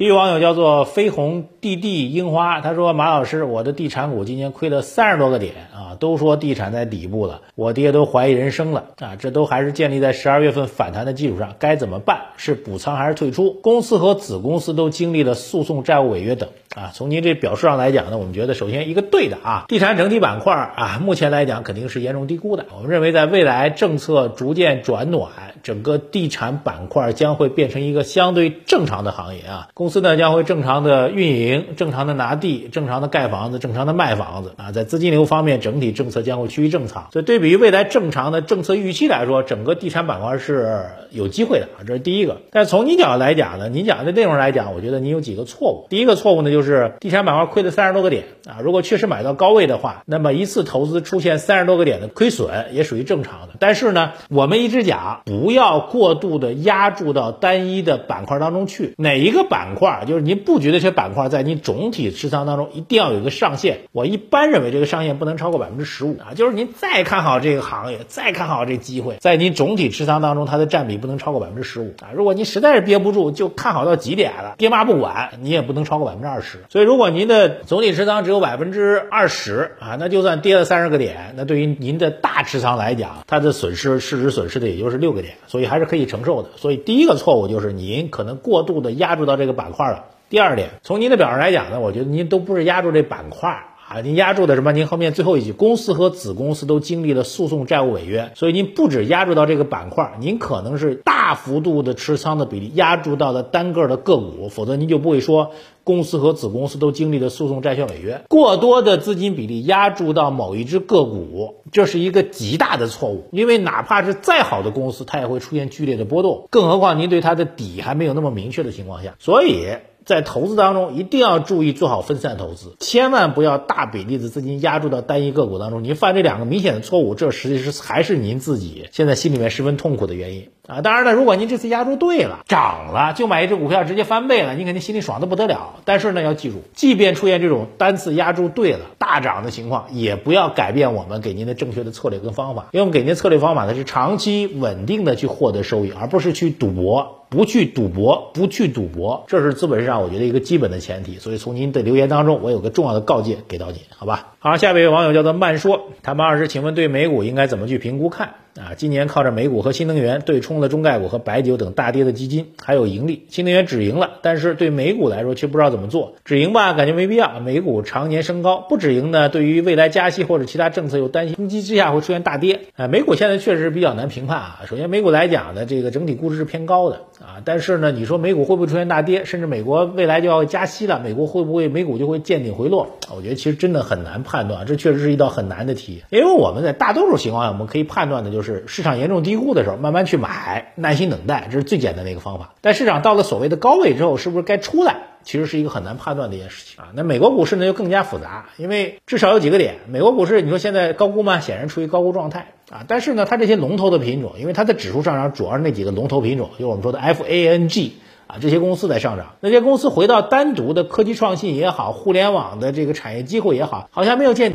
一位网友叫做飞鸿弟弟樱花，他说马老师，我的地产股今年亏了三十多个点啊，都说地产在底部了，我爹都怀疑人生了啊，这都还是建立在十二月份反弹的基础上，该怎么办？是补仓还是退出？公司和子公司都经历了诉讼、债务违约等啊。从您这表述上来讲呢，我们觉得首先一个对的啊，地产整体板块啊，目前来讲肯定是严重低估的。我们认为在未来政策逐渐转暖，整个地产板块将会变成一个相对正常的行业啊。公司呢将会正常的运营，正常的拿地，正常的盖房子，正常的卖房子啊。在资金流方面，整体政策将会趋于正常。所以对比于未来正常的政策预期来说，整个地产板块是有机会的啊。这是第一个。但从你角度来讲呢，你讲的内容来讲，我觉得你有几个错误。第一个错误呢，就是地产板块亏了三十多个点啊。如果确实买到高位的话，那么一次投资出现三十多个点的亏损也属于正常的。但是呢，我们一直讲不要过度的压注到单一的板块当中去，哪一个板块就是您布局的这些板块，在在您总体持仓当中一定要有一个上限。我一般认为这个上限不能超过百分之十五啊，就是您再看好这个行业，再看好这机会，在您总体持仓当中，它的占比不能超过百分之十五啊。如果您实在是憋不住，就看好到极点了，爹妈不管，你也不能超过百分之二十。所以，如果您的总体持仓只有百分之二十啊，那就算跌了三十个点，那对于您的大持仓来讲，它的损失市值损失的也就是六个点，所以还是可以承受的。所以第一个错误就是您可能过度的压注到这个板块了。第二点，从您的表上来讲呢，我觉得您都不是压住这板块儿啊，您压住的什么？您后面最后一句，公司和子公司都经历了诉讼、债务违约，所以您不止压住到这个板块儿，您可能是大幅度的持仓的比例压住到了单个的个股，否则您就不会说公司和子公司都经历了诉讼、债权违约。过多的资金比例压注到某一只个股，这是一个极大的错误，因为哪怕是再好的公司，它也会出现剧烈的波动，更何况您对它的底还没有那么明确的情况下，所以。在投资当中，一定要注意做好分散投资，千万不要大比例的资金压注到单一个股当中。您犯这两个明显的错误，这实际是还是您自己现在心里面十分痛苦的原因啊！当然了，如果您这次压注对了，涨了，就买一只股票直接翻倍了，你肯定心里爽的不得了。但是呢，要记住，即便出现这种单次压注对了大涨的情况，也不要改变我们给您的正确的策略跟方法，因为我们给您策略方法呢是长期稳定的去获得收益，而不是去赌博。不去赌博，不去赌博，这是资本市场我觉得一个基本的前提。所以从您的留言当中，我有个重要的告诫给到您，好吧？好，下一位网友叫做慢说，他们二十，请问对美股应该怎么去评估看？啊，今年靠着美股和新能源对冲了中概股和白酒等大跌的基金，还有盈利。新能源止盈了，但是对美股来说却不知道怎么做。止盈吧，感觉没必要。美股常年升高，不止盈呢，对于未来加息或者其他政策又担心冲击之下会出现大跌。啊，美股现在确实比较难评判啊。首先，美股来讲呢，这个整体估值是偏高的啊。但是呢，你说美股会不会出现大跌？甚至美国未来就要加息了，美国会不会美股就会见顶回落？我觉得其实真的很难判断，这确实是一道很难的题。因为我们在大多数情况下，我们可以判断的就是市场严重。低估的时候，慢慢去买，耐心等待，这是最简单的一个方法。但市场到了所谓的高位之后，是不是该出来？其实是一个很难判断的一件事情啊。那美国股市呢，就更加复杂，因为至少有几个点。美国股市，你说现在高估吗？显然处于高估状态啊。但是呢，它这些龙头的品种，因为它的指数上涨主要是那几个龙头品种，就是我们说的 F A N G 啊，这些公司在上涨。那些公司回到单独的科技创新也好，互联网的这个产业机会也好，好像没有见。